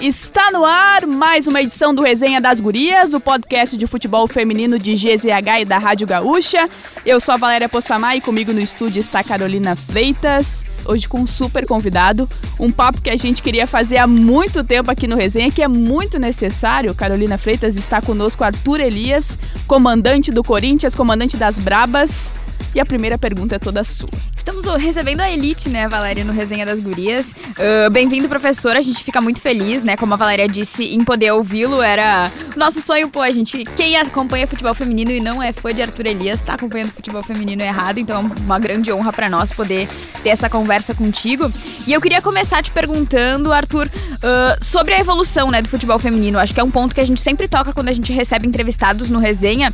Está no ar mais uma edição do Resenha das Gurias, o podcast de futebol feminino de GZH e da Rádio Gaúcha. Eu sou a Valéria Possamay e comigo no estúdio está Carolina Freitas. Hoje com um super convidado, um papo que a gente queria fazer há muito tempo aqui no Resenha, que é muito necessário. Carolina Freitas está conosco, Arthur Elias, comandante do Corinthians, comandante das Brabas. E a primeira pergunta é toda sua. Estamos recebendo a Elite, né, Valéria, no Resenha das Gurias. Uh, Bem-vindo, professor. A gente fica muito feliz, né? Como a Valéria disse, em poder ouvi-lo era nosso sonho, pô. A gente, quem acompanha futebol feminino e não é fã de Arthur Elias, tá acompanhando futebol feminino errado. Então é uma grande honra para nós poder ter essa conversa contigo. E eu queria começar te perguntando, Arthur, uh, sobre a evolução, né, do futebol feminino. Acho que é um ponto que a gente sempre toca quando a gente recebe entrevistados no Resenha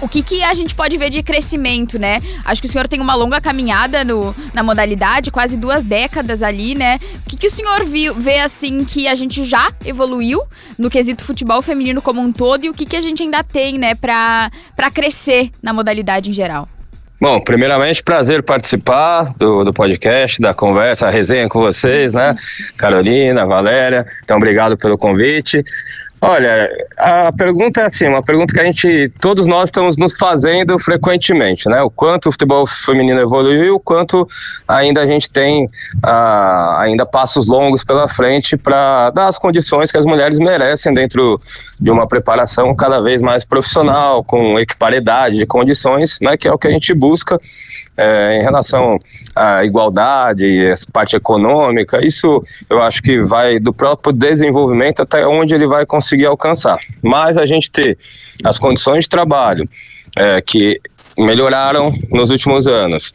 o que, que a gente pode ver de crescimento, né? Acho que o senhor tem uma longa caminhada no, na modalidade, quase duas décadas ali, né? O que, que o senhor viu, vê assim que a gente já evoluiu no quesito futebol feminino como um todo e o que, que a gente ainda tem, né, para crescer na modalidade em geral? Bom, primeiramente, prazer participar do, do podcast, da conversa, a resenha com vocês, né? Carolina, Valéria, então obrigado pelo convite. Olha, a pergunta é assim, uma pergunta que a gente, todos nós estamos nos fazendo frequentemente, né? O quanto o futebol feminino evoluiu e o quanto ainda a gente tem uh, ainda passos longos pela frente para dar as condições que as mulheres merecem dentro de uma preparação cada vez mais profissional, com equiparidade de condições, né? Que é o que a gente busca é, em relação à igualdade, essa parte econômica. Isso eu acho que vai do próprio desenvolvimento até onde ele vai conseguir alcançar. Mas a gente ter as condições de trabalho é, que melhoraram nos últimos anos,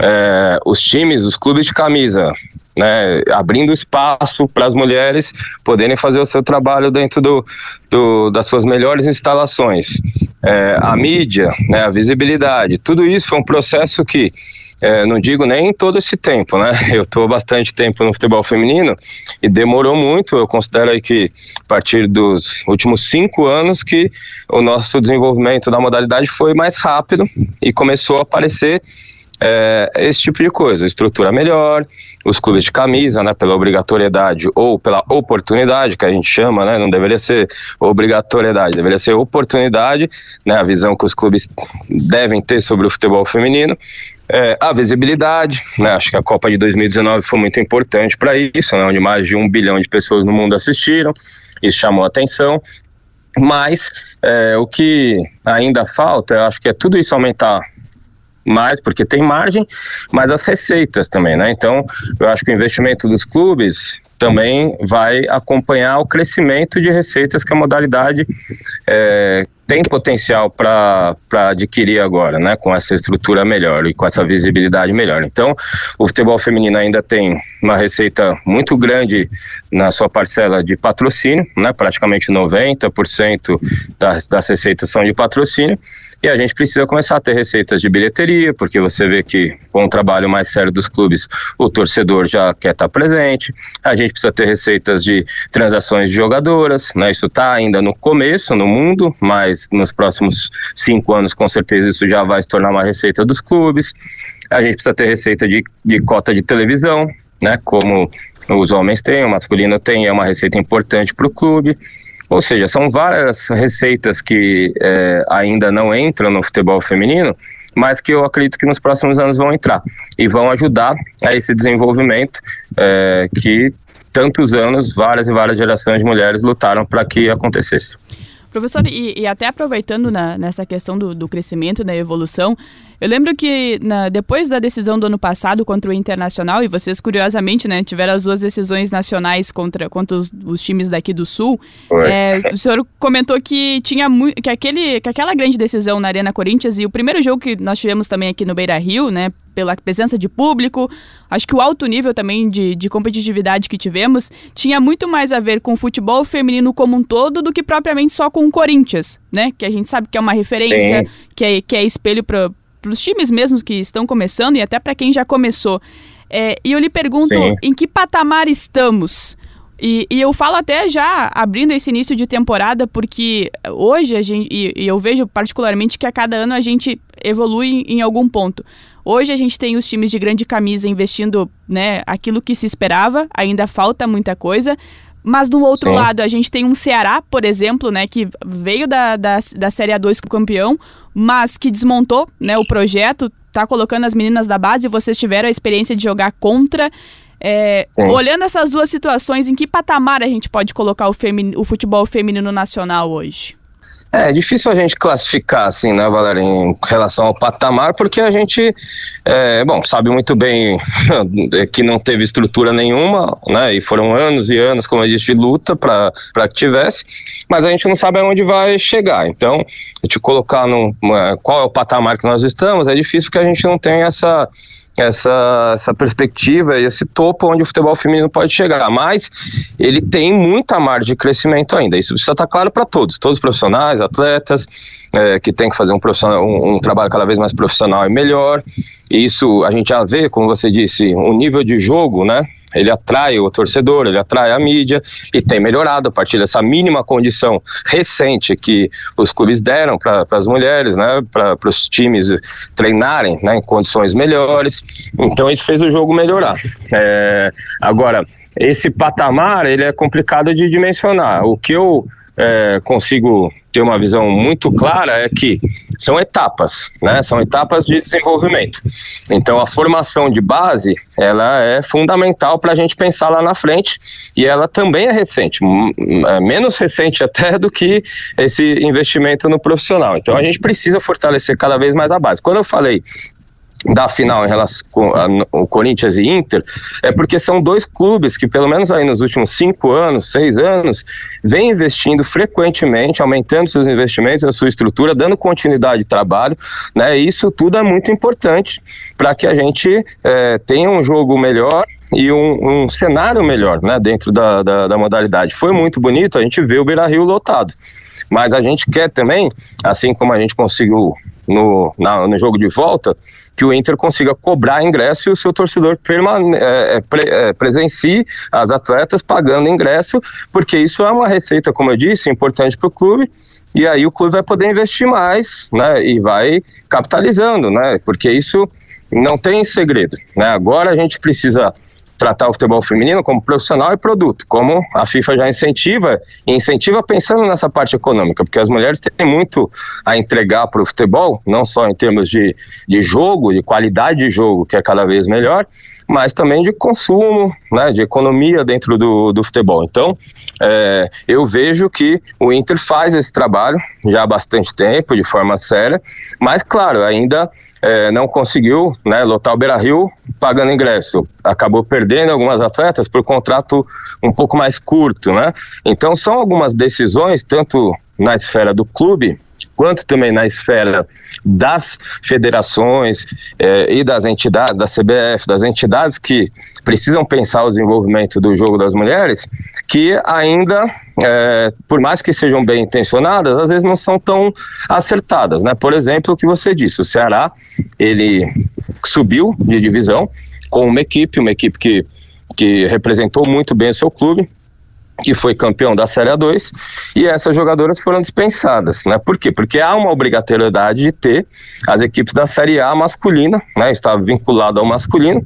é, os times, os clubes de camisa, né, abrindo espaço para as mulheres poderem fazer o seu trabalho dentro do, do das suas melhores instalações. É, a mídia, né, a visibilidade, tudo isso foi um processo que é, não digo nem todo esse tempo, né? Eu estou bastante tempo no futebol feminino e demorou muito. Eu considero aí que a partir dos últimos cinco anos que o nosso desenvolvimento da modalidade foi mais rápido e começou a aparecer é, esse tipo de coisa, estrutura melhor, os clubes de camisa, né, pela obrigatoriedade ou pela oportunidade, que a gente chama, né, não deveria ser obrigatoriedade, deveria ser oportunidade, né, a visão que os clubes devem ter sobre o futebol feminino, é, a visibilidade, né, acho que a Copa de 2019 foi muito importante para isso, né, onde mais de um bilhão de pessoas no mundo assistiram, isso chamou atenção, mas é, o que ainda falta, acho que é tudo isso aumentar mais, porque tem margem, mas as receitas também, né? Então, eu acho que o investimento dos clubes também vai acompanhar o crescimento de receitas que a modalidade é, tem potencial para adquirir agora, né, com essa estrutura melhor e com essa visibilidade melhor. Então, o futebol feminino ainda tem uma receita muito grande na sua parcela de patrocínio, né, praticamente 90% das, das receitas são de patrocínio, e a gente precisa começar a ter receitas de bilheteria, porque você vê que com o trabalho mais sério dos clubes, o torcedor já quer estar presente, a gente precisa ter receitas de transações de jogadoras, né, isso está ainda no começo no mundo, mas nos próximos cinco anos, com certeza, isso já vai se tornar uma receita dos clubes. A gente precisa ter receita de, de cota de televisão, né? Como os homens têm, o masculino tem, é uma receita importante para o clube. Ou seja, são várias receitas que é, ainda não entram no futebol feminino, mas que eu acredito que nos próximos anos vão entrar e vão ajudar a esse desenvolvimento é, que tantos anos, várias e várias gerações de mulheres lutaram para que acontecesse. Professor, e, e até aproveitando na, nessa questão do, do crescimento, da evolução, eu lembro que na, depois da decisão do ano passado contra o Internacional, e vocês curiosamente né, tiveram as duas decisões nacionais contra, contra os, os times daqui do Sul, é, o senhor comentou que tinha que, aquele, que aquela grande decisão na Arena Corinthians e o primeiro jogo que nós tivemos também aqui no Beira Rio, né, pela presença de público, acho que o alto nível também de, de competitividade que tivemos tinha muito mais a ver com o futebol feminino como um todo do que propriamente só com o Corinthians, né? Que a gente sabe que é uma referência, que é, que é espelho para para os times mesmos que estão começando e até para quem já começou. É, e eu lhe pergunto Sim. em que patamar estamos? E, e, eu falo até já abrindo esse início de temporada, porque hoje a gente, e, e eu vejo particularmente que a cada ano a gente evolui em algum ponto. Hoje a gente tem os times de grande camisa investindo né, aquilo que se esperava, ainda falta muita coisa. Mas do outro Sim. lado, a gente tem um Ceará, por exemplo, né, que veio da, da, da Série A2 com campeão, mas que desmontou né, o projeto, tá colocando as meninas da base, e vocês tiveram a experiência de jogar contra. É, olhando essas duas situações, em que patamar a gente pode colocar o, o futebol feminino nacional hoje? É, é difícil a gente classificar assim, né, Valéria, em relação ao patamar, porque a gente, é, bom, sabe muito bem que não teve estrutura nenhuma, né, e foram anos e anos, como eu disse, de luta para que tivesse, mas a gente não sabe aonde vai chegar. Então, a gente colocar no qual é o patamar que nós estamos é difícil porque a gente não tem essa essa, essa perspectiva e esse topo onde o futebol feminino pode chegar. Mas ele tem muita margem de crescimento ainda. Isso precisa estar claro para todos, todos os profissionais, atletas, é, que tem que fazer um, um, um, trabalho cada vez mais profissional e melhor. E isso a gente já vê, como você disse, o nível de jogo, né? ele atrai o torcedor, ele atrai a mídia e tem melhorado a partir dessa mínima condição recente que os clubes deram para as mulheres, né, para os times treinarem né, em condições melhores. Então isso fez o jogo melhorar. É, agora, esse patamar ele é complicado de dimensionar. O que eu é, consigo ter uma visão muito clara é que são etapas, né? São etapas de desenvolvimento. Então a formação de base ela é fundamental para a gente pensar lá na frente e ela também é recente, é menos recente até do que esse investimento no profissional. Então a gente precisa fortalecer cada vez mais a base. Quando eu falei da final em relação ao Corinthians e Inter é porque são dois clubes que pelo menos aí nos últimos cinco anos, seis anos, vem investindo frequentemente, aumentando seus investimentos, a sua estrutura, dando continuidade de trabalho, né? E isso tudo é muito importante para que a gente é, tenha um jogo melhor e um, um, cenário melhor né, dentro da, da, da, modalidade. Foi muito bonito, a gente vê o Beira Rio lotado. Mas a gente quer também, assim como a gente conseguiu no, na, no jogo de volta, que o Inter consiga cobrar ingresso e o seu torcedor permane é, é, pre é, presencie as atletas pagando ingresso, porque isso é uma receita, como eu disse, importante para o clube, e aí o clube vai poder investir mais, né, e vai capitalizando, né, porque isso não tem segredo, né, agora a gente precisa tratar o futebol feminino como profissional e produto, como a FIFA já incentiva, e incentiva pensando nessa parte econômica, porque as mulheres têm muito a entregar para o futebol, não só em termos de, de jogo, de qualidade de jogo, que é cada vez melhor, mas também de consumo, né, de economia dentro do, do futebol. Então, é, eu vejo que o Inter faz esse trabalho já há bastante tempo, de forma séria, mas, claro, ainda é, não conseguiu né, lotar o Beira-Rio pagando ingresso. Acabou perdendo algumas atletas por contrato um pouco mais curto, né? Então são algumas decisões, tanto na esfera do clube, quanto também na esfera das federações eh, e das entidades, da CBF, das entidades que precisam pensar o desenvolvimento do jogo das mulheres, que ainda, eh, por mais que sejam bem intencionadas, às vezes não são tão acertadas, né? Por exemplo, o que você disse, o Ceará, ele subiu de divisão com uma equipe, uma equipe que que representou muito bem o seu clube, que foi campeão da Série A2, e essas jogadoras foram dispensadas, né? Por quê? Porque há uma obrigatoriedade de ter as equipes da Série A masculina, né? Está vinculado ao masculino,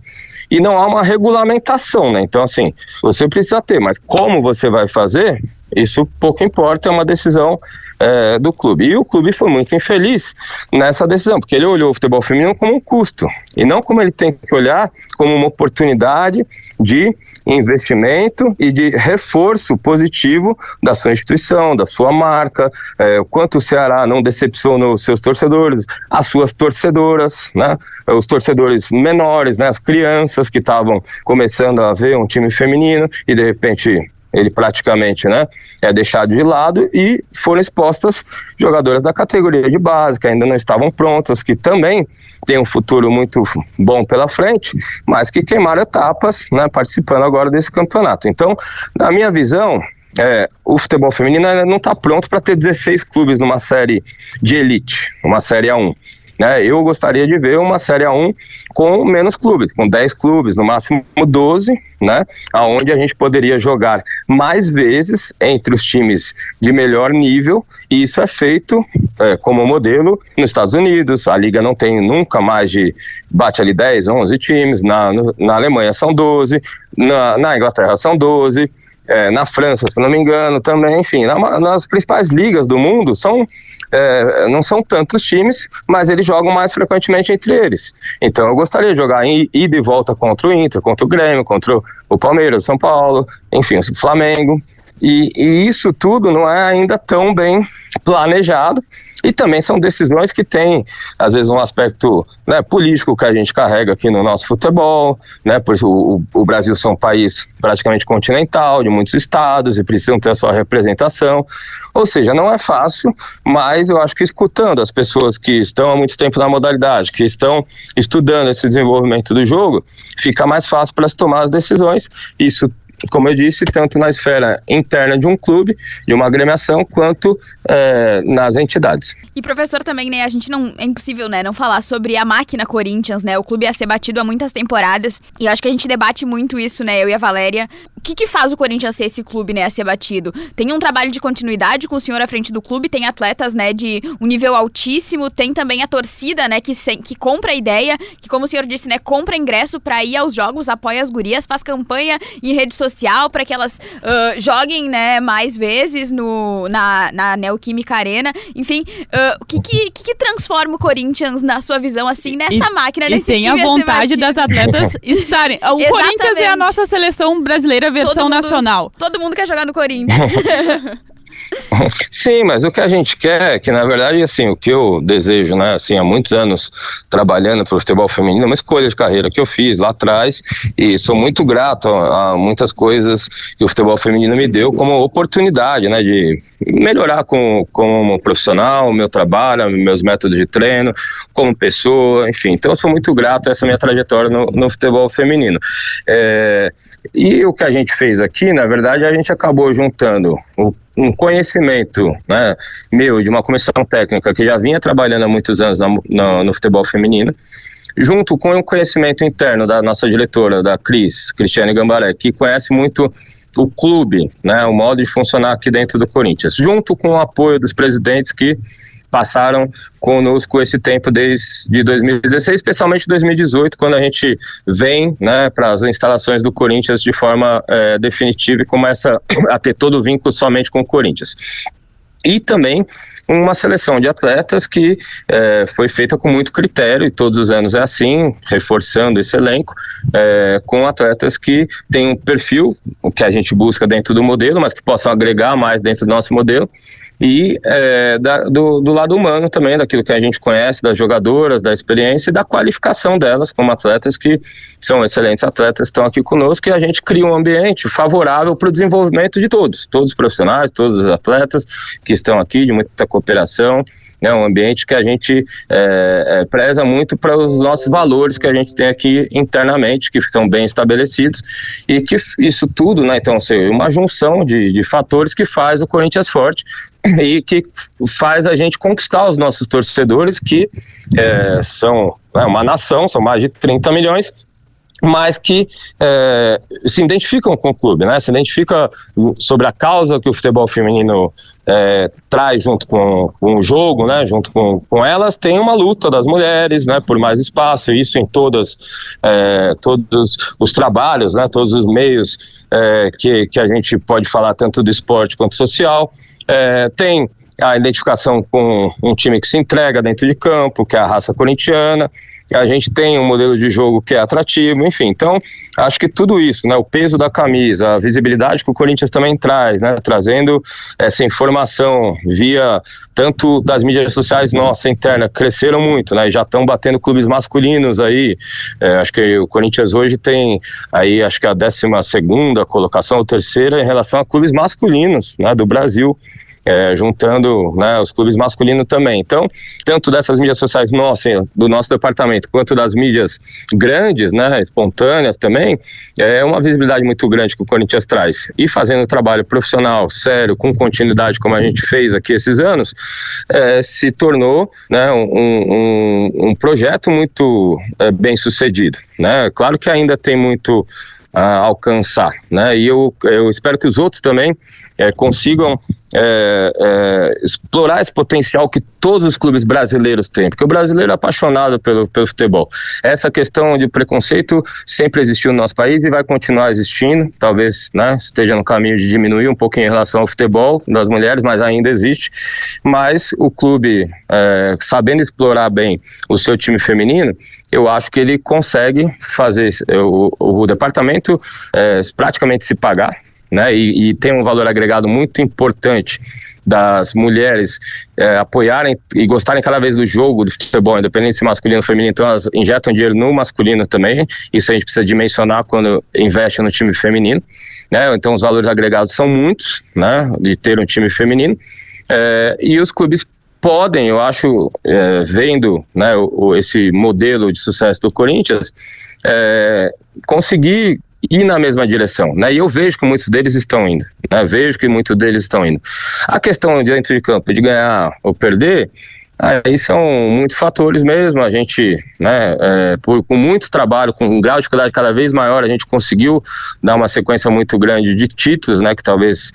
e não há uma regulamentação, né? Então, assim, você precisa ter, mas como você vai fazer, isso pouco importa, é uma decisão é, do clube. E o clube foi muito infeliz nessa decisão, porque ele olhou o futebol feminino como um custo e não como ele tem que olhar como uma oportunidade de investimento e de reforço positivo da sua instituição, da sua marca, é, o quanto o Ceará não decepcionou os seus torcedores, as suas torcedoras, né? os torcedores menores, né? as crianças que estavam começando a ver um time feminino e de repente ele praticamente né, é deixado de lado e foram expostas jogadoras da categoria de base, que ainda não estavam prontas, que também têm um futuro muito bom pela frente, mas que queimaram etapas né, participando agora desse campeonato. Então, na minha visão, é, o futebol feminino não está pronto para ter 16 clubes numa série de elite, uma série A1. Né? Eu gostaria de ver uma Série A1 com menos clubes, com 10 clubes, no máximo 12, né? Onde a gente poderia jogar mais vezes entre os times de melhor nível, e isso é feito é, como modelo nos Estados Unidos. A liga não tem nunca mais de, bate ali 10, 11 times, na, na Alemanha são 12, na, na Inglaterra são 12, é, na França, se não me engano, também, enfim, na, nas principais ligas do mundo são, é, não são tantos times, mas eles jogam mais frequentemente entre eles. Então eu gostaria de jogar em ida e volta contra o Inter, contra o Grêmio, contra o Palmeiras, São Paulo, enfim, o Flamengo. E, e, isso tudo não é ainda tão bem planejado e também são decisões que têm às vezes um aspecto né, político que a gente carrega aqui no nosso futebol, né? Por o, o Brasil é um país praticamente continental de muitos estados e precisam ter a sua representação. Ou seja, não é fácil, mas eu acho que escutando as pessoas que estão há muito tempo na modalidade, que estão estudando esse desenvolvimento do jogo, fica mais fácil para se tomar as decisões. Isso como eu disse, tanto na esfera interna de um clube, de uma agremiação, quanto é, nas entidades. E professor também, né, a gente não, é impossível, né, não falar sobre a máquina Corinthians, né, o clube ia ser batido há muitas temporadas, e acho que a gente debate muito isso, né, eu e a Valéria, o que que faz o Corinthians ser esse clube, né, a ser batido? Tem um trabalho de continuidade com o senhor à frente do clube, tem atletas, né, de um nível altíssimo, tem também a torcida, né, que, se, que compra a ideia, que como o senhor disse, né, compra ingresso para ir aos jogos, apoia as gurias, faz campanha em redes sociais, social para que elas uh, joguem né, mais vezes no, na, na Neoquímica Arena. Enfim, uh, o que, que, que, transforma o Corinthians, na sua visão, assim, nessa e, máquina, e nesse tem a vontade das atletas estarem. O Corinthians é a nossa seleção brasileira versão todo mundo, nacional. Todo mundo quer jogar no Corinthians. Sim, mas o que a gente quer, que na verdade, assim, o que eu desejo, né, assim, há muitos anos trabalhando para o futebol feminino, é uma escolha de carreira que eu fiz lá atrás e sou muito grato a, a muitas coisas que o futebol feminino me deu como oportunidade, né, de melhorar como, como profissional, meu trabalho, meus métodos de treino, como pessoa, enfim. Então, eu sou muito grato a essa minha trajetória no, no futebol feminino. É, e o que a gente fez aqui, na verdade, a gente acabou juntando o um conhecimento né, meu de uma comissão técnica que já vinha trabalhando há muitos anos na, na, no futebol feminino, junto com o conhecimento interno da nossa diretora, da Cris, Cristiane Gambaré, que conhece muito o clube, né, o modo de funcionar aqui dentro do Corinthians, junto com o apoio dos presidentes que passaram conosco esse tempo desde 2016, especialmente 2018, quando a gente vem né, para as instalações do Corinthians de forma é, definitiva e começa a ter todo o vínculo somente com o Corinthians e também uma seleção de atletas que é, foi feita com muito critério e todos os anos é assim, reforçando esse elenco, é, com atletas que têm um perfil, o que a gente busca dentro do modelo, mas que possam agregar mais dentro do nosso modelo e é, da, do, do, lado humano também, daquilo que a gente conhece, das jogadoras, da experiência e da qualificação delas como atletas que são excelentes atletas, estão aqui conosco e a gente cria um ambiente favorável para o desenvolvimento de todos, todos os profissionais, todos os atletas que estão aqui, de muita cooperação, né, um ambiente que a gente é, é, preza muito para os nossos valores que a gente tem aqui internamente, que são bem estabelecidos e que isso tudo, né, então, assim, uma junção de, de fatores que faz o Corinthians forte e que faz a gente conquistar os nossos torcedores, que é, são é, uma nação, são mais de 30 milhões, mas que é, se identificam com o clube, né? Se identifica sobre a causa que o futebol feminino é, traz junto com, com, o jogo, né? Junto com, com elas, tem uma luta das mulheres, né? Por mais espaço, isso em todas, é, todos os trabalhos, né? Todos os meios é, que, que a gente pode falar tanto do esporte quanto social. É, tem a identificação com um time que se entrega dentro de campo, que é a raça corintiana, a gente tem um modelo de jogo que é atrativo, enfim. Então, acho que tudo isso, né, o peso da camisa, a visibilidade que o Corinthians também traz, né, trazendo essa informação via tanto das mídias sociais nossa interna, cresceram muito, né, já estão batendo clubes masculinos aí, é, acho que o Corinthians hoje tem aí, acho que a décima segunda colocação, ou terceira, em relação a clubes masculinos, né, do Brasil, é, juntando né, os clubes masculinos também. Então, tanto dessas mídias sociais nossas, do nosso departamento, quanto das mídias grandes, né, espontâneas também, é uma visibilidade muito grande que o Corinthians traz. E fazendo trabalho profissional, sério, com continuidade, como a gente fez aqui esses anos, é, se tornou né, um, um, um projeto muito é, bem sucedido. Né? Claro que ainda tem muito alcançar, né? E eu, eu espero que os outros também é, consigam é, é, explorar esse potencial que todos os clubes brasileiros têm, porque o brasileiro é apaixonado pelo, pelo futebol. Essa questão de preconceito sempre existiu no nosso país e vai continuar existindo, talvez né, esteja no caminho de diminuir um pouquinho em relação ao futebol das mulheres, mas ainda existe. Mas o clube, sabendo explorar bem o seu time feminino, eu acho que ele consegue fazer o, o departamento é, praticamente se pagar né? E, e, tem um valor agregado muito importante das mulheres é, apoiarem e gostarem cada vez do jogo do futebol, independente se masculino ou feminino, então elas injetam dinheiro no masculino também. Isso a gente precisa dimensionar quando investe no time feminino, né? Então os valores agregados são muitos, né? De ter um time feminino é, e os clubes podem, eu acho, é, vendo né, o, esse modelo de sucesso do Corinthians, é, conseguir ir na mesma direção, né? E eu vejo que muitos deles estão indo, né? Vejo que muitos deles estão indo. A questão dentro de campo de ganhar ou perder, aí são muitos fatores mesmo. A gente, né, é, por, com muito trabalho, com um grau de dificuldade cada vez maior, a gente conseguiu dar uma sequência muito grande de títulos, né? Que talvez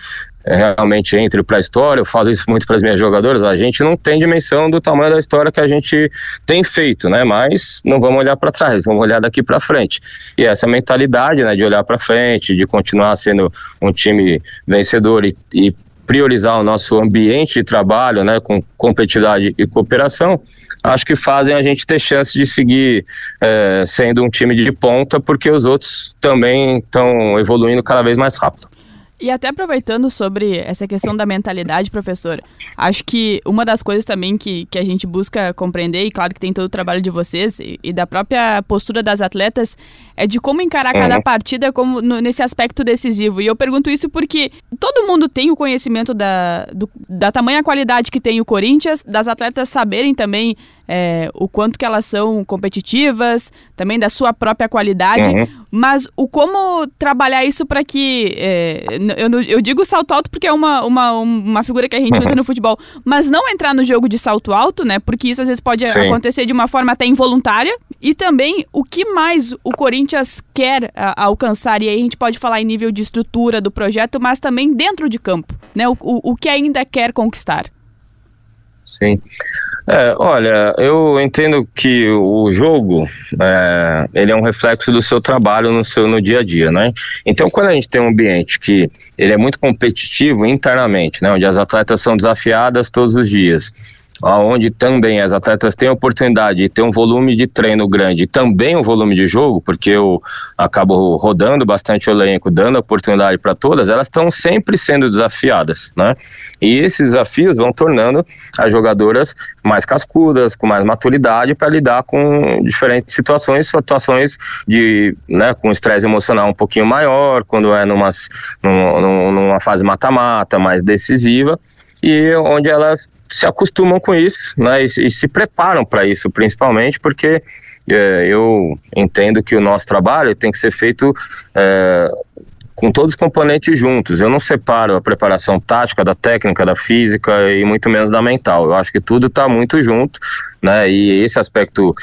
realmente entre para a história. Eu falo isso muito para as minhas jogadoras. A gente não tem dimensão do tamanho da história que a gente tem feito, né? Mas não vamos olhar para trás, vamos olhar daqui para frente. E essa mentalidade, né, de olhar para frente, de continuar sendo um time vencedor e, e priorizar o nosso ambiente de trabalho, né, com competitividade e cooperação, acho que fazem a gente ter chance de seguir é, sendo um time de ponta, porque os outros também estão evoluindo cada vez mais rápido. E até aproveitando sobre essa questão da mentalidade, professor, acho que uma das coisas também que, que a gente busca compreender, e claro que tem todo o trabalho de vocês e, e da própria postura das atletas, é de como encarar cada uhum. partida como no, nesse aspecto decisivo. E eu pergunto isso porque todo mundo tem o conhecimento da, do, da tamanha qualidade que tem o Corinthians, das atletas saberem também é, o quanto que elas são competitivas, também da sua própria qualidade, uhum. mas o como trabalhar isso para que, é, eu, eu, digo salto alto porque é uma, uma, uma figura que a gente usa no futebol, mas não entrar no jogo de salto alto, né, porque isso às vezes pode Sim. acontecer de uma forma até involuntária, e também o que mais o Corinthians quer a, alcançar, e aí a gente pode falar em nível de estrutura do projeto, mas também dentro de campo, né, o, o, o que ainda quer conquistar. Sim. É, olha, eu entendo que o jogo é, ele é um reflexo do seu trabalho no seu no dia a dia, né? Então, quando a gente tem um ambiente que ele é muito competitivo internamente, né, onde as atletas são desafiadas todos os dias, onde também as atletas têm oportunidade de ter um volume de treino grande e também um volume de jogo, porque eu acabo rodando bastante o elenco, dando oportunidade para todas, elas estão sempre sendo desafiadas, né? E esses desafios vão tornando as jogadoras mais cascudas, com mais maturidade para lidar com diferentes situações, situações de, né, com estresse emocional um pouquinho maior, quando é numa, numa fase mata-mata, mais decisiva, e onde elas se acostumam com isso né, e, e se preparam para isso, principalmente porque é, eu entendo que o nosso trabalho tem que ser feito é, com todos os componentes juntos. Eu não separo a preparação tática da técnica, da física e muito menos da mental. Eu acho que tudo está muito junto, né? E esse aspecto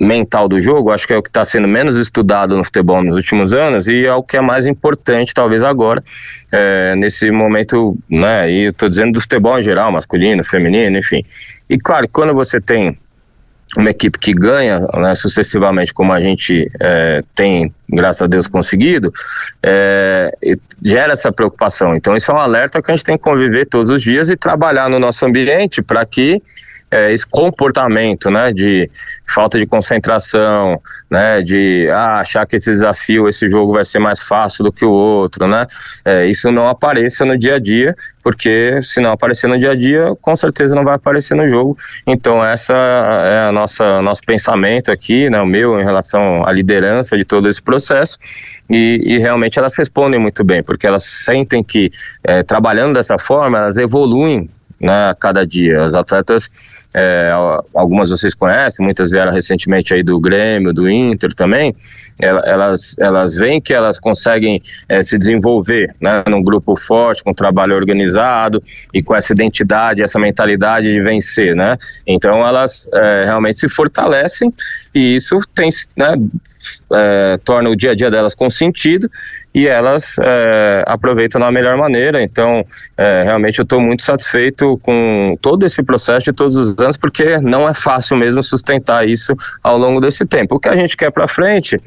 mental do jogo, acho que é o que está sendo menos estudado no futebol nos últimos anos e é o que é mais importante, talvez agora, é, nesse momento, né? E estou dizendo do futebol em geral, masculino, feminino, enfim. E claro, quando você tem uma equipe que ganha né, sucessivamente, como a gente é, tem, graças a Deus, conseguido, é, gera essa preocupação. Então, isso é um alerta que a gente tem que conviver todos os dias e trabalhar no nosso ambiente para que é, esse comportamento, né, de falta de concentração, né, de ah, achar que esse desafio, esse jogo vai ser mais fácil do que o outro, né, é, isso não apareça no dia a dia, porque se não aparecer no dia a dia, com certeza não vai aparecer no jogo. Então essa é a nossa nosso pensamento aqui, né, o meu em relação à liderança de todo esse processo e, e realmente elas respondem muito bem, porque elas sentem que é, trabalhando dessa forma elas evoluem né, a cada dia. As atletas, é, algumas vocês conhecem, muitas vieram recentemente aí do Grêmio, do Inter também, elas, elas veem que elas conseguem é, se desenvolver né, num grupo forte, com trabalho organizado e com essa identidade, essa mentalidade de vencer, né? Então elas é, realmente se fortalecem e isso tem, né, é, torna o dia a dia delas com sentido e elas é, aproveitam da melhor maneira. Então, é, realmente eu estou muito satisfeito com todo esse processo de todos os anos, porque não é fácil mesmo sustentar isso ao longo desse tempo. O que a gente quer para frente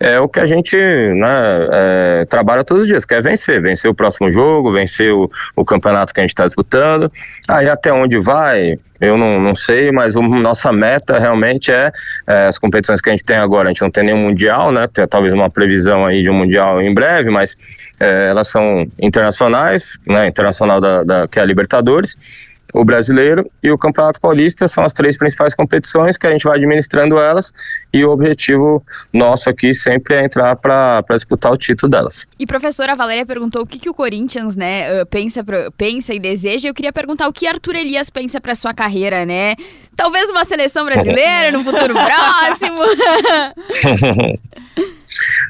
é o que a gente né, é, trabalha todos os dias, quer vencer, vencer o próximo jogo, vencer o, o campeonato que a gente está disputando. Aí até onde vai, eu não, não sei, mas a nossa meta realmente é, é, as competições que a gente tem agora. A gente não tem nenhum mundial, né? Tem talvez uma previsão aí de um mundial em breve, mas é, elas são internacionais, né? Internacional da, da, que é a Libertadores o brasileiro e o Campeonato Paulista são as três principais competições que a gente vai administrando elas e o objetivo nosso aqui sempre é entrar para disputar o título delas. E professora Valéria perguntou o que, que o Corinthians né, pensa, pensa e deseja. Eu queria perguntar o que Arthur Elias pensa para sua carreira, né? Talvez uma seleção brasileira no futuro próximo.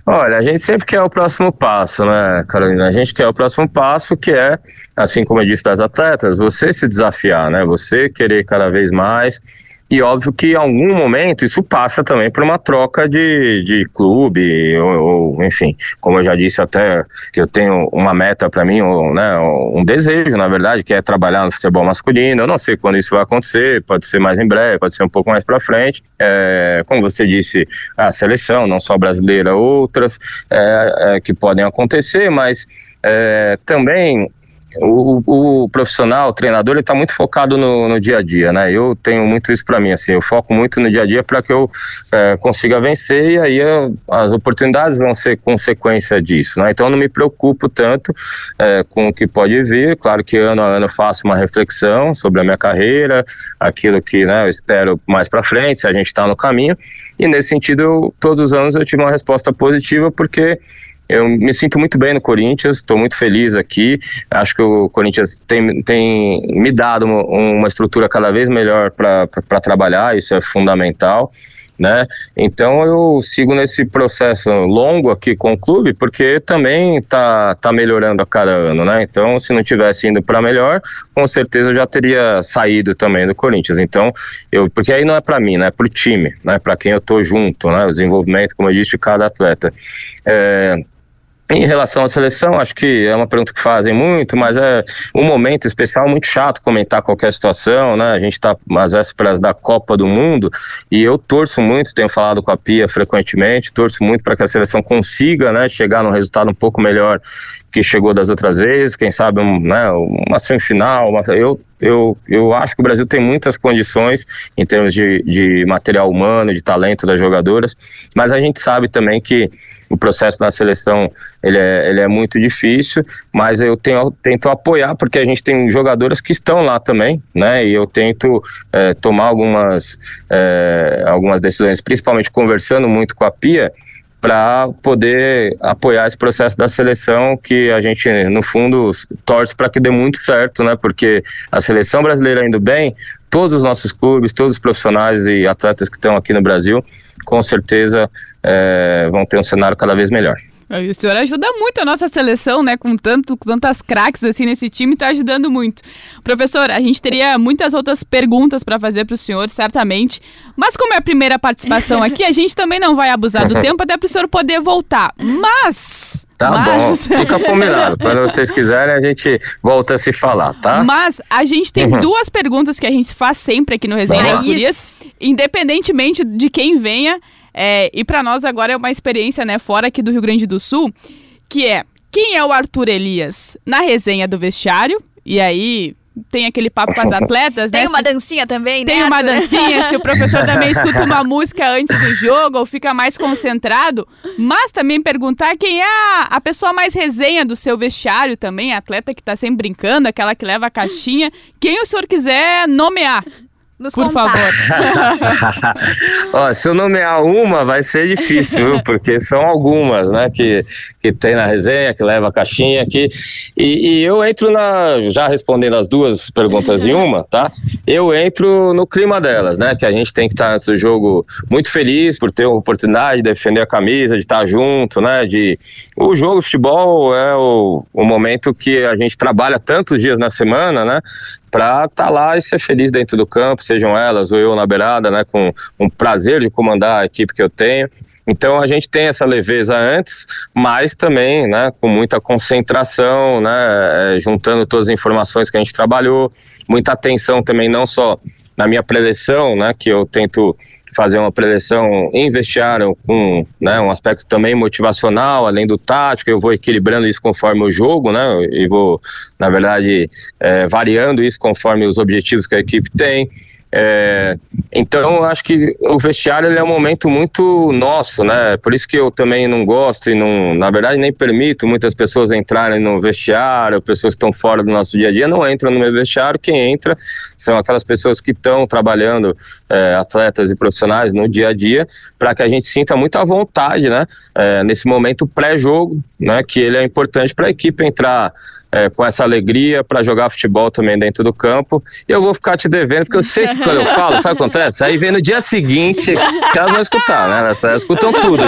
Olha, a gente sempre quer o próximo passo, né, Carolina? A gente quer o próximo passo, que é, assim como eu disse das atletas, você se desafiar, né? Você querer cada vez mais e óbvio que em algum momento isso passa também por uma troca de, de clube, ou, ou enfim, como eu já disse até que eu tenho uma meta para mim, ou, né, um desejo, na verdade, que é trabalhar no futebol masculino. Eu não sei quando isso vai acontecer, pode ser mais em breve, pode ser um pouco mais para frente. É, como você disse, a seleção, não só brasileira, outras é, é, que podem acontecer, mas é, também o, o, profissional, o treinador, ele está muito focado no, no, dia a dia, né? Eu tenho muito isso para mim, assim, eu foco muito no dia a dia para que eu é, consiga vencer e aí eu, as oportunidades vão ser consequência disso, né? Então eu não me preocupo tanto é, com o que pode vir. Claro que ano a ano eu faço uma reflexão sobre a minha carreira, aquilo que né, eu espero mais para frente, se a gente está no caminho. E nesse sentido, eu, todos os anos eu tive uma resposta positiva porque eu me sinto muito bem no Corinthians, estou muito feliz aqui. Acho que o Corinthians tem, tem me dado uma, estrutura cada vez melhor para trabalhar, isso é fundamental. Né? Então eu sigo nesse processo longo aqui com o clube, porque também tá, tá melhorando a cada ano, né? Então, se não tivesse indo para melhor, com certeza eu já teria saído também do Corinthians. Então, eu porque aí não é para mim, né? É pro time, né? Para quem eu tô junto, né? O desenvolvimento, como eu disse, de cada atleta. É, em relação à seleção, acho que é uma pergunta que fazem muito, mas é um momento especial muito chato comentar qualquer situação, né? A gente está às vésperas da Copa do Mundo e eu torço muito, tenho falado com a Pia frequentemente, torço muito para que a seleção consiga, né, chegar num resultado um pouco melhor que chegou das outras vezes, quem sabe um, né, uma semifinal. Uma, eu, eu, eu acho que o Brasil tem muitas condições em termos de, de material humano, de talento das jogadoras, mas a gente sabe também que o processo na seleção ele é, ele é muito difícil, mas eu tenho, tento apoiar porque a gente tem jogadoras que estão lá também, né? E eu tento é, tomar algumas, é, algumas decisões, principalmente conversando muito com a Pia, para poder apoiar esse processo da seleção que a gente, no fundo, torce para que dê muito certo, né? Porque a seleção brasileira indo bem, todos os nossos clubes, todos os profissionais e atletas que estão aqui no Brasil, com certeza é, vão ter um cenário cada vez melhor. O senhor ajuda muito a nossa seleção, né? Com, tanto, com tantas craques assim nesse time, está ajudando muito. Professor, a gente teria muitas outras perguntas para fazer para o senhor, certamente. Mas como é a primeira participação aqui, a gente também não vai abusar do tempo até para o senhor poder voltar. Mas. Tá mas... bom, fica combinado. Quando vocês quiserem, a gente volta a se falar, tá? Mas a gente tem uhum. duas perguntas que a gente faz sempre aqui no Resenha das Gurias, independentemente de quem venha. É, e para nós agora é uma experiência, né, fora aqui do Rio Grande do Sul, que é quem é o Arthur Elias na resenha do vestiário? E aí tem aquele papo com as atletas, né? Tem uma dancinha também, né? Tem uma dancinha, se o professor também escuta uma música antes do jogo ou fica mais concentrado. Mas também perguntar quem é a, a pessoa mais resenha do seu vestiário também, a atleta que tá sempre brincando, aquela que leva a caixinha. Quem o senhor quiser nomear. Nos Por contar. favor. Ó, se eu nomear uma, vai ser difícil, viu? Porque são algumas, né? Que, que tem na resenha, que leva a caixinha aqui. E, e eu entro na. Já respondendo as duas perguntas em uma, tá? Eu entro no clima delas, né? Que a gente tem que estar nesse jogo muito feliz por ter a oportunidade de defender a camisa, de estar junto, né? De... O jogo de futebol é o, o momento que a gente trabalha tantos dias na semana, né? Para estar tá lá e ser feliz dentro do campo, sejam elas ou eu na beirada, né, com um prazer de comandar a equipe que eu tenho. Então a gente tem essa leveza antes, mas também, né, com muita concentração, né, é, juntando todas as informações que a gente trabalhou, muita atenção também não só na minha preleção, né, que eu tento fazer uma preleção em vestiário com né, um aspecto também motivacional, além do tático, eu vou equilibrando isso conforme o jogo, né, e vou, na verdade, é, variando isso conforme os objetivos que a equipe tem. É, então, eu acho que o vestiário é um momento muito nosso, né? Por isso que eu também não gosto e, não, na verdade, nem permito muitas pessoas entrarem no vestiário, pessoas que estão fora do nosso dia a dia não entram no meu vestiário. Quem entra são aquelas pessoas que estão trabalhando, é, atletas e profissionais, no dia a dia, para que a gente sinta muita vontade, né? É, nesse momento pré-jogo, né? Que ele é importante para a equipe entrar é, com essa alegria para jogar futebol também dentro do campo. E eu vou ficar te devendo, porque eu sei que quando eu falo, sabe o que acontece? Aí vem no dia seguinte, que elas vão escutar, né? Elas, elas escutam tudo.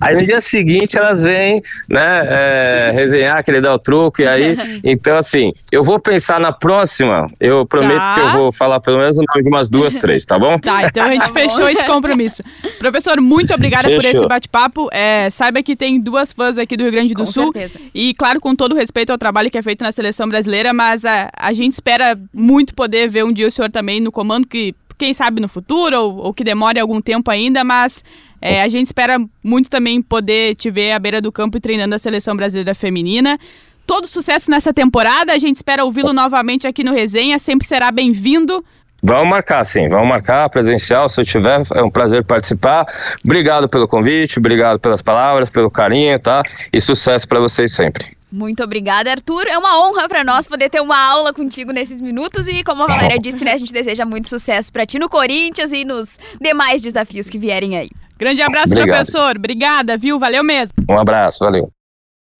Aí no dia seguinte elas vêm, né, é, resenhar, querer dar o truco, e aí, então assim, eu vou pensar na próxima, eu prometo tá. que eu vou falar pelo menos o nome de umas duas, três, tá bom? Tá, então a gente tá fechou esse compromisso. Professor, muito obrigada fechou. por esse bate-papo. É, saiba que tem duas fãs aqui do Rio Grande do com Sul. Certeza. E, claro, com todo respeito ao trabalho trabalho que é feito na seleção brasileira, mas a, a gente espera muito poder ver um dia o senhor também no comando, que quem sabe no futuro, ou, ou que demore algum tempo ainda, mas é, a gente espera muito também poder te ver à beira do campo e treinando a seleção brasileira feminina. Todo sucesso nessa temporada, a gente espera ouvi-lo novamente aqui no Resenha, sempre será bem-vindo. Vamos marcar, sim. Vamos marcar presencial, se eu tiver. É um prazer participar. Obrigado pelo convite, obrigado pelas palavras, pelo carinho, tá? E sucesso para vocês sempre. Muito obrigada, Arthur. É uma honra para nós poder ter uma aula contigo nesses minutos e, como a Valéria disse, né, a gente deseja muito sucesso para ti no Corinthians e nos demais desafios que vierem aí. Grande abraço, Obrigado. professor. Obrigada, viu? Valeu mesmo. Um abraço, valeu.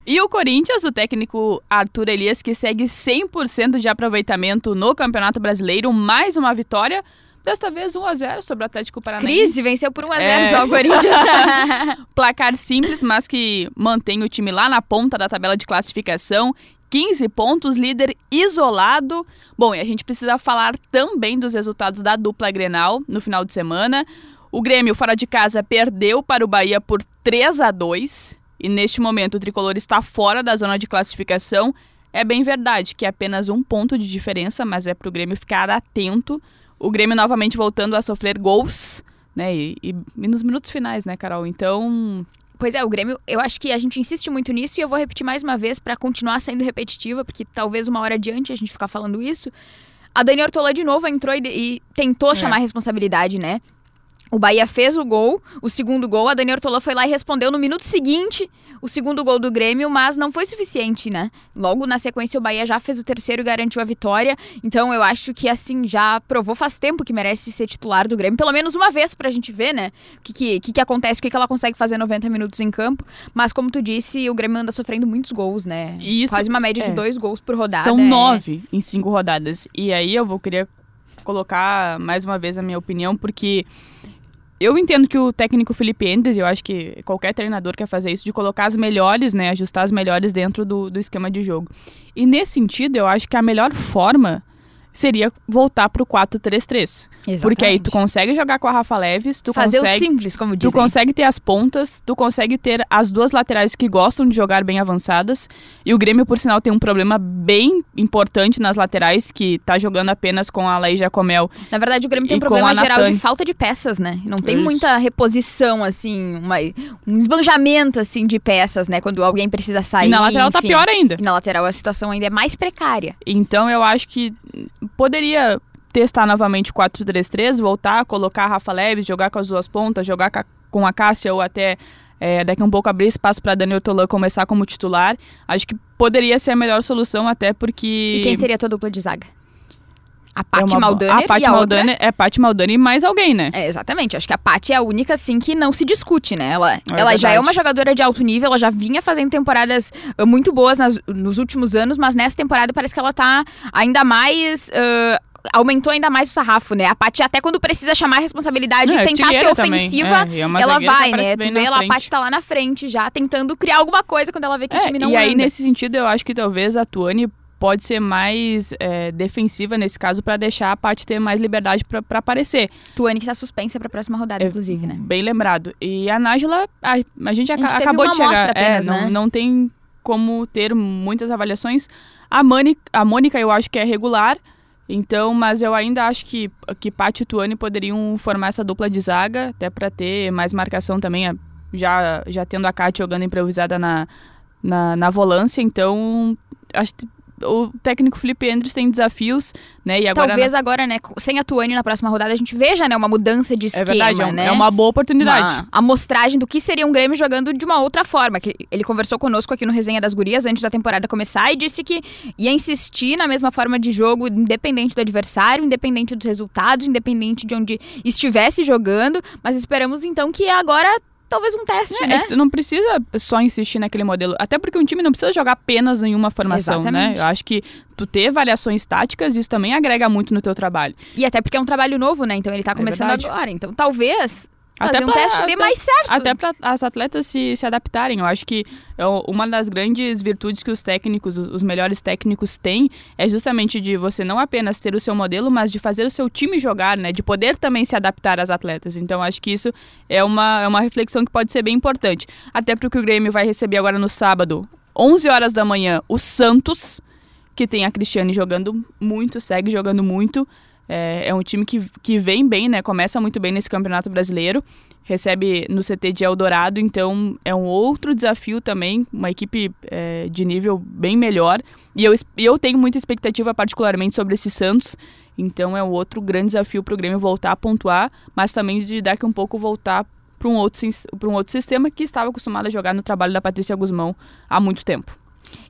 E o Corinthians, o técnico Arthur Elias, que segue 100% de aproveitamento no Campeonato Brasileiro, mais uma vitória. Desta vez 1x0 sobre o Atlético Paranaense. Crise, venceu por 1x0 é. só o Corinthians. Placar simples, mas que mantém o time lá na ponta da tabela de classificação. 15 pontos, líder isolado. Bom, e a gente precisa falar também dos resultados da dupla Grenal no final de semana. O Grêmio, fora de casa, perdeu para o Bahia por 3 a 2 e neste momento o tricolor está fora da zona de classificação. É bem verdade que é apenas um ponto de diferença, mas é para o Grêmio ficar atento. O Grêmio novamente voltando a sofrer gols, né? E, e, e nos minutos finais, né, Carol? Então, Pois é, o Grêmio, eu acho que a gente insiste muito nisso e eu vou repetir mais uma vez para continuar sendo repetitiva, porque talvez uma hora adiante a gente ficar falando isso. A Dani Ortola de novo entrou e, e tentou é. chamar a responsabilidade, né? O Bahia fez o gol, o segundo gol, a Dani Ortola foi lá e respondeu no minuto seguinte o segundo gol do Grêmio, mas não foi suficiente, né? Logo na sequência o Bahia já fez o terceiro e garantiu a vitória. Então eu acho que assim já provou faz tempo que merece ser titular do Grêmio, pelo menos uma vez pra gente ver, né? O que, que, que acontece, o que, que ela consegue fazer 90 minutos em campo. Mas como tu disse, o Grêmio anda sofrendo muitos gols, né? Isso, Quase uma média é. de dois gols por rodada. São é... nove em cinco rodadas. E aí eu vou querer colocar mais uma vez a minha opinião, porque eu entendo que o técnico Felipe Endes, eu acho que qualquer treinador quer fazer isso, de colocar as melhores, né, ajustar as melhores dentro do, do esquema de jogo. E nesse sentido, eu acho que a melhor forma seria voltar pro 4-3-3. Porque aí tu consegue jogar com a Rafa Leves, tu Fazer consegue, o simples, como dizem. Tu consegue ter as pontas, tu consegue ter as duas laterais que gostam de jogar bem avançadas. E o Grêmio, por sinal, tem um problema bem importante nas laterais, que tá jogando apenas com a Laí Jacomel. Na verdade, o Grêmio tem um problema geral de falta de peças, né? Não tem Isso. muita reposição, assim, uma, um esbanjamento, assim, de peças, né? Quando alguém precisa sair. E na lateral tá enfim. tá pior ainda. E na lateral a situação ainda é mais precária. Então eu acho que poderia testar novamente o 4-3-3, voltar, colocar a Rafa Leves, jogar com as duas pontas, jogar com a Cássia ou até é, daqui um pouco abrir espaço para Daniel Tolan começar como titular. Acho que poderia ser a melhor solução, até porque. E quem seria a tua dupla de zaga? A Paty é uma, Maldaner a Paty e a Maldaner outra... é Paty Maldaner e mais alguém, né? É, exatamente. Acho que a Paty é a única, assim, que não se discute, né? Ela, É ela já é uma jogadora de alto nível, ela já vinha fazendo temporadas ah, muito boas nas- nos últimos anos, mas nessa temporada parece que ela tá ainda mais... ah, aumentou ainda mais o sarrafo, né? A Paty, até quando precisa chamar a responsabilidade Não, e é tentar ser ofensiva, É, e é ela vai, né? Tu vê ela, a. Paty tá lá na frente já, tentando criar alguma coisa quando ela vê que o É, time não e aí, anda. nesse sentido, eu acho que talvez a Tuane pode ser mais é, defensiva nesse caso para deixar a Paty ter mais liberdade para aparecer. Tuane que tá suspensa pra próxima rodada, É, inclusive, né? Bem lembrado. E a Nájila, a, a gente, acabou de chegar. amostra apenas, é, não, né? não tem como ter muitas avaliações. A, Mani, a Mônica eu acho que é regular. Então, mas eu ainda acho que, que Paty e Tuane poderiam formar essa dupla de zaga, até para ter mais marcação também, a- já, já tendo a Kátia jogando improvisada na, na, na volância. Então, acho que o técnico Felipe Endres tem desafios, né? E agora Talvez agora, né, sem a Tuane na próxima rodada, a gente veja, né, uma mudança de é esquema, verdade, é, um- né? é uma boa oportunidade. Uma amostragem do que seria um Grêmio jogando de uma outra forma. Que ele conversou conosco aqui no Resenha das Gurias antes da temporada começar e disse que ia insistir na mesma forma de jogo, independente do adversário, independente dos resultados, independente de onde estivesse jogando. Mas esperamos então que agora talvez um teste, É, é né? que tu não precisa só insistir naquele modelo. Até porque um time não precisa jogar apenas em uma formação, Exatamente. né? Eu acho que tu ter variações táticas, isso também agrega muito no teu trabalho. E até porque é um trabalho novo, né? Então ele tá É começando verdade. agora. Então talvez fazer Até um pra- teste até- mais certo. Até para as atletas se, se adaptarem. Eu acho que é uma das grandes virtudes que os técnicos, os, os melhores técnicos têm, é justamente de você não apenas ter o seu modelo, mas de fazer o seu time jogar, né? De poder também se adaptar às atletas. Então, acho que isso é uma, é uma reflexão que pode ser bem importante. Até porque o Grêmio vai receber agora no sábado, 11 horas da manhã, o Santos, que tem a Cristiane jogando muito, segue jogando muito. É, é um time que, que vem bem, né? Começa muito bem nesse Campeonato Brasileiro. Recebe no CT de Eldorado, então é um outro desafio também, uma equipe é, de nível bem melhor. E eu, eu tenho muita expectativa, particularmente, sobre esse Santos. Então é um outro grande desafio para o Grêmio voltar a pontuar, mas também de daqui um pouco voltar para um, outro um outro sistema que estava acostumado a jogar no trabalho da Patrícia Guzmão há muito tempo.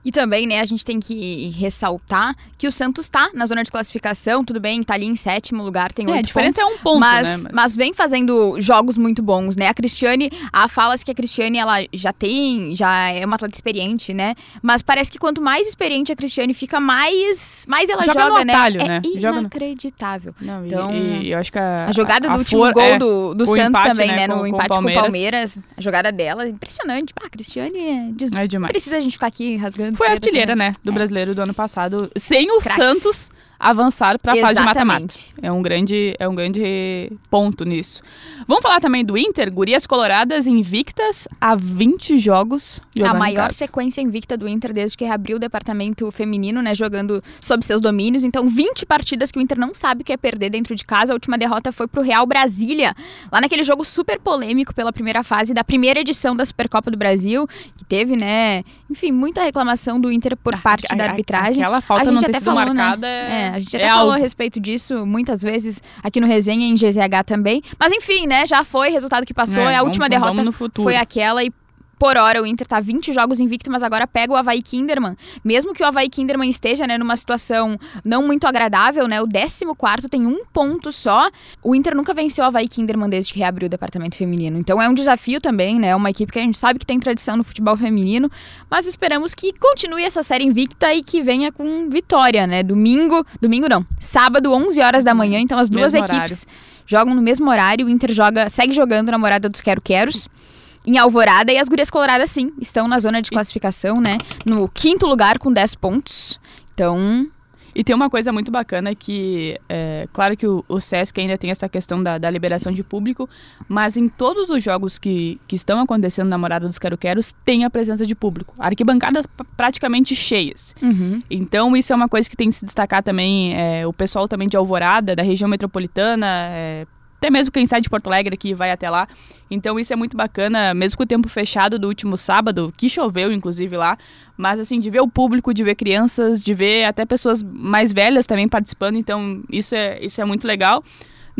E também, né, a gente tem que ressaltar que o Santos tá na zona de classificação, tudo bem, tá ali em sétimo lugar, tem É, a oito diferença pontos. é um ponto, mas, né? mas vem fazendo jogos muito bons, né? A Cristiane, há falas que a Cristiane ela já tem, já é uma atleta experiente, né? Mas parece que quanto mais experiente a Cristiane fica, mais, mais ela Joga joga, né? atalho, é né? Inacreditável. Não, Então, e, e eu acho que a, A jogada a do último for- gol é, do, do Santos empate, também, né, né? com- no com o empate Palmeiras. com o Palmeiras. A jogada dela é impressionante. Pá, a Cristiane é des- é demais. precisa a gente ficar aqui rasgando. Foi artilheira, né, do É. brasileiro do ano passado, sem o Craques. Santos avançar para a fase de mata-mata. É um grande, é um grande ponto nisso. Vamos falar também do Inter, Gurias Coloradas invictas a 20 jogos. A maior sequência invicta do Inter desde que reabriu o departamento feminino, né? Jogando sob seus domínios. Então, 20 partidas que o Inter não sabe o que é perder dentro de casa. A última derrota foi pro Real Brasília, lá naquele jogo super polêmico pela primeira fase da primeira edição da Supercopa do Brasil, que teve, né? Enfim, muita reclamação do Inter por parte A- da arbitragem. Aquela falta a gente não ter até sido falou, né? marcada É, é, a gente é até falou a algo. respeito disso muitas vezes aqui no Resenha em GZH também. Mas enfim, né? Já foi, resultado que passou. É, É, a vamos- última vamos derrota no futuro. foi aquela e por hora o Inter tá 20 jogos invicto, mas agora pega o Havaí Kinderman. Mesmo que o Havaí Kinderman esteja, né, numa situação não muito agradável, né? O 14 tem um ponto só. O Inter nunca venceu o Havaí Kinderman desde que reabriu o departamento feminino. Então é um desafio também, né? Uma equipe que a gente sabe que tem tradição no futebol feminino, mas esperamos que continue essa série invicta e que venha com vitória, né? Domingo, domingo não, sábado, 11 horas da manhã, então as duas Mesmo equipes jogam no mesmo horário. O Inter joga, segue jogando na morada dos Quero-Queros. Em Alvorada, e as Gurias Coloradas, sim, estão na zona de classificação, né? No quinto lugar com 10 pontos. Então, E tem uma coisa muito bacana que, é, claro que o, o Sesc ainda tem essa questão da, da liberação de público, mas em todos os jogos que, que estão acontecendo na Morada dos Quero-Queros, tem a presença de público. Arquibancadas praticamente cheias. Então, isso é uma coisa que tem que se destacar também, é, o pessoal também de Alvorada, da região metropolitana, é, até mesmo quem sai de Porto Alegre aqui vai até lá. Então, isso é muito bacana, mesmo com o tempo fechado do último sábado, que choveu, inclusive, lá. Mas, assim, de ver o público, de ver crianças, de ver até pessoas mais velhas também participando. Então, isso é, isso é muito legal.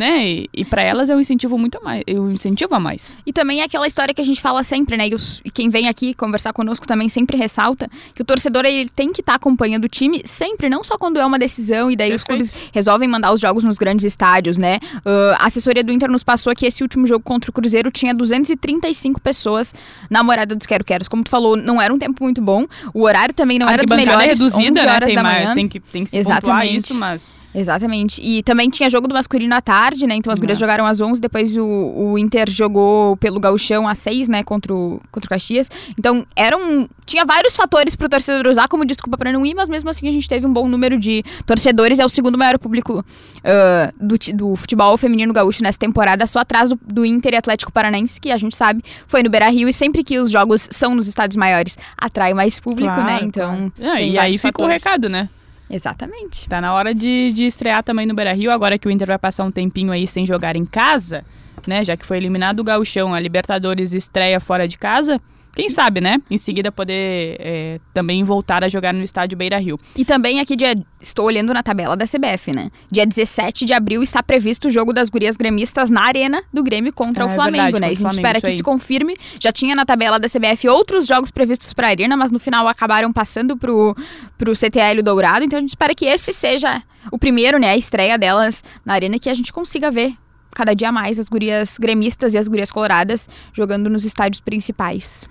Né? E, e para elas é um incentivo muito a mais, um incentivo a mais. E também é aquela história que a gente fala sempre, né? E, os, e quem vem aqui conversar conosco também sempre ressalta que o torcedor ele tem que estar tá acompanhando o time sempre, não só quando é uma decisão e daí Perfeito. os clubes resolvem mandar os jogos nos grandes estádios, né? Uh, a assessoria do Inter nos passou que esse último jogo contra o Cruzeiro tinha 235 pessoas na morada dos Quero Queros. Como tu falou, não era um tempo muito bom. O horário também não a era dos melhores, reduzida, 11 né? horas tem da manhã. Tem que, tem que se Exatamente. isso, mas... Exatamente. E também tinha jogo do masculino à tarde, né? Então as gurias é. jogaram às 11, depois o, o Inter jogou pelo gauchão às 6, né? Contra o, contra o Caxias. Então eram... Tinha vários fatores pro torcedor usar como desculpa para não ir, mas mesmo assim a gente teve um bom número de torcedores. É o segundo maior público uh, do, do futebol feminino gaúcho nessa temporada, só atrás do, do Inter e Atlético Paranaense, que a gente sabe foi no Beira-Rio. E sempre que os jogos são nos estádios maiores, atrai mais público, né? claro, né? Então... Claro. Ah, e aí fica o recado, né? Exatamente. Tá na hora de, de estrear também no Beira Rio, agora que o Inter vai passar um tempinho aí sem jogar em casa, né? Já que foi eliminado o Gauchão, a Libertadores estreia fora de casa. Quem sabe, né? Em seguida poder é, também voltar a jogar no estádio Beira Rio. E também aqui, dia, estou olhando na tabela da CBF, né? Dia 17 de abril está previsto o jogo das gurias gremistas na arena do Grêmio contra é, o Flamengo, verdade, né? E a gente Flamengo, espera que aí. se confirme. Já tinha na tabela da CBF outros jogos previstos para a arena, mas no final acabaram passando pro, pro CTL Dourado. Então a gente espera que esse seja o primeiro, né? A estreia delas na arena que a gente consiga ver cada dia mais as gurias gremistas e as gurias coloradas jogando nos estádios principais.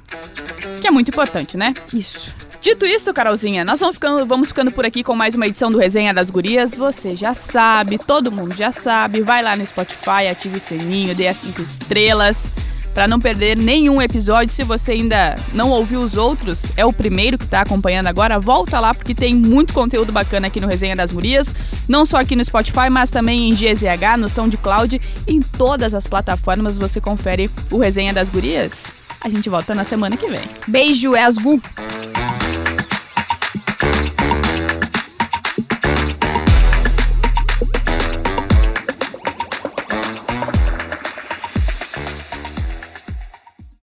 Que é muito importante, né? Isso. Dito isso, Carolzinha, nós vamos ficando, vamos ficando por aqui com mais uma edição do Resenha das Gurias. Você já sabe, todo mundo já sabe. Vai lá no Spotify, ative o sininho, dê as cinco estrelas para não perder nenhum episódio. Se você ainda não ouviu os outros, é o primeiro que está acompanhando agora, volta lá porque tem muito conteúdo bacana aqui no Resenha das Gurias, não só aqui no Spotify, mas também em GZH, no SoundCloud, em todas as plataformas você confere o Resenha das Gurias. A gente volta na semana que vem. Beijo, Esgu!